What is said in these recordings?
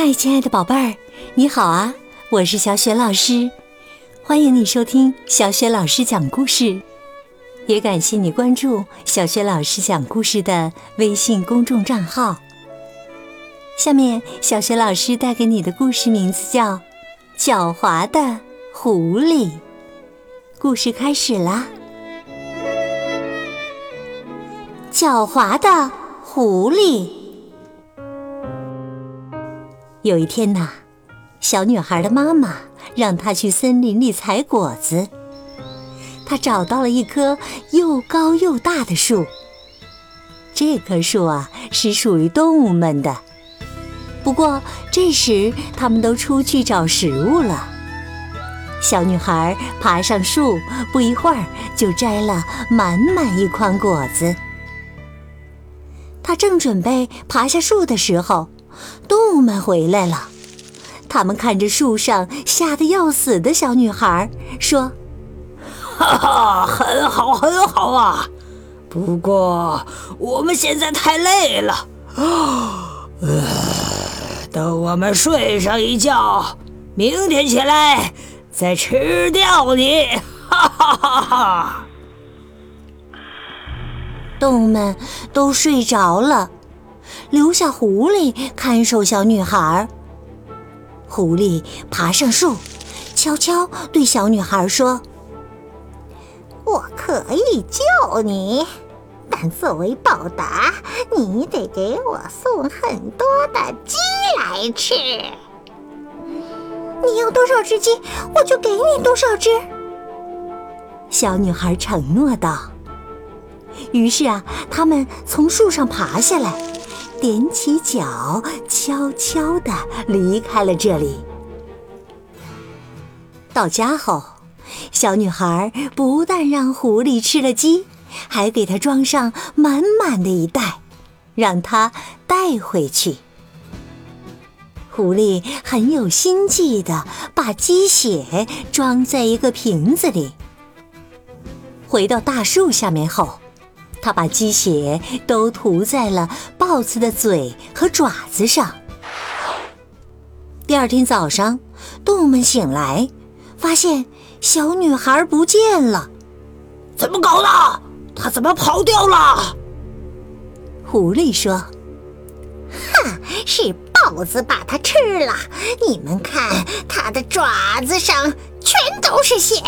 嗨，亲爱的宝贝儿，你好啊！我是小雪老师，欢迎你收听小雪老师讲故事，也感谢你关注小雪老师讲故事的微信公众账号。下面，小雪老师带给你的故事名字叫《狡猾的狐狸》。故事开始啦！狡猾的狐狸。有一天呐，小女孩的妈妈让她去森林里采果子。她找到了一棵又高又大的树。这棵树啊，是属于动物们的。不过这时，他们都出去找食物了。小女孩爬上树，不一会儿就摘了满满一筐果子。她正准备爬下树的时候，动物们回来了，他们看着树上吓得要死的小女孩，说：“哈哈，很好，很好啊！不过我们现在太累了，呃，等我们睡上一觉，明天起来再吃掉你！”哈哈哈哈！动物们都睡着了。留下狐狸看守小女孩。狐狸爬上树，悄悄对小女孩说：“我可以救你，但作为报答，你得给我送很多的鸡来吃。你要多少只鸡，我就给你多少只。”小女孩承诺道。于是啊，他们从树上爬下来。踮起脚，悄悄地离开了这里。到家后，小女孩不但让狐狸吃了鸡，还给它装上满满的一袋，让它带回去。狐狸很有心计地把鸡血装在一个瓶子里。回到大树下面后。他把鸡血都涂在了豹子的嘴和爪子上。第二天早上，动物们醒来，发现小女孩不见了。怎么搞的？她怎么跑掉了？狐狸说：“哼，是豹子把它吃了。你们看，它的爪子上全都是血。”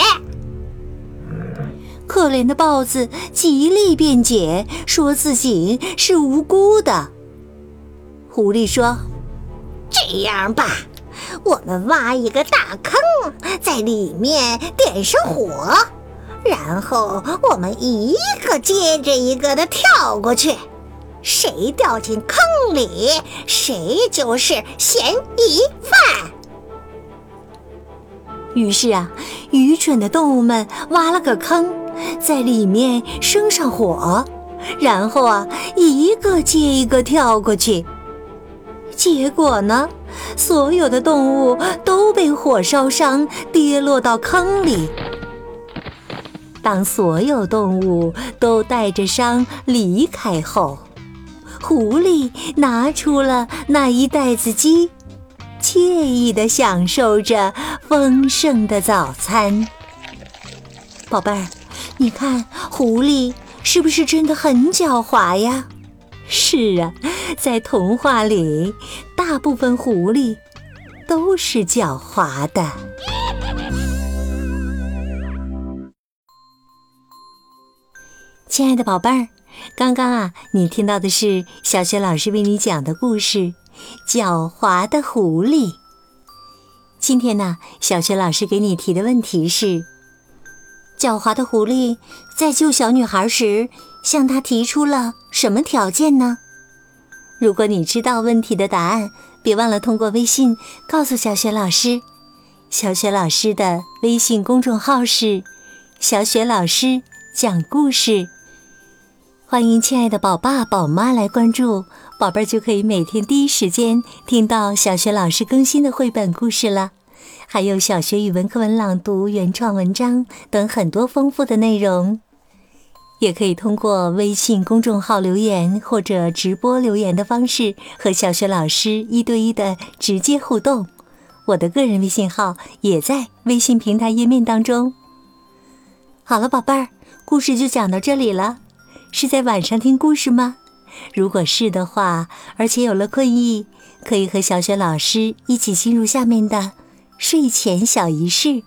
可怜的豹子极力辩解，说自己是无辜的。狐狸说：“这样吧，我们挖一个大坑，在里面点上火，然后我们一个接着一个的跳过去，谁掉进坑里，谁就是嫌疑犯。”于是啊，愚蠢的动物们挖了个坑。在里面生上火，然后啊，一个接一个跳过去。结果呢，所有的动物都被火烧伤，跌落到坑里。当所有动物都带着伤离开后，狐狸拿出了那一袋子鸡，惬意地享受着丰盛的早餐。宝贝儿。你看，狐狸是不是真的很狡猾呀？是啊，在童话里，大部分狐狸都是狡猾的。亲爱的宝贝儿，刚刚啊，你听到的是小学老师为你讲的故事《狡猾的狐狸》。今天呢，小学老师给你提的问题是。狡猾的狐狸在救小女孩时，向她提出了什么条件呢？如果你知道问题的答案，别忘了通过微信告诉小雪老师。小雪老师的微信公众号是“小雪老师讲故事”，欢迎亲爱的宝爸宝妈来关注，宝贝儿就可以每天第一时间听到小雪老师更新的绘本故事了。还有小学语文课文朗读、原创文章等很多丰富的内容。也可以通过微信公众号留言或者直播留言的方式和小雪老师一对一的直接互动。我的个人微信号也在微信平台页面当中。好了，宝贝儿，故事就讲到这里了。是在晚上听故事吗？如果是的话，而且有了困意，可以和小雪老师一起进入下面的睡前小仪式。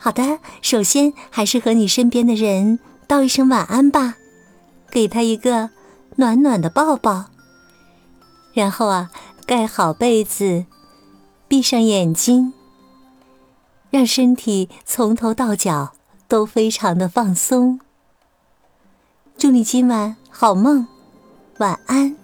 好的，首先还是和你身边的人道一声晚安吧，给他一个暖暖的抱抱。然后啊，盖好被子，闭上眼睛，让身体从头到脚都非常的放松。祝你今晚好梦，晚安。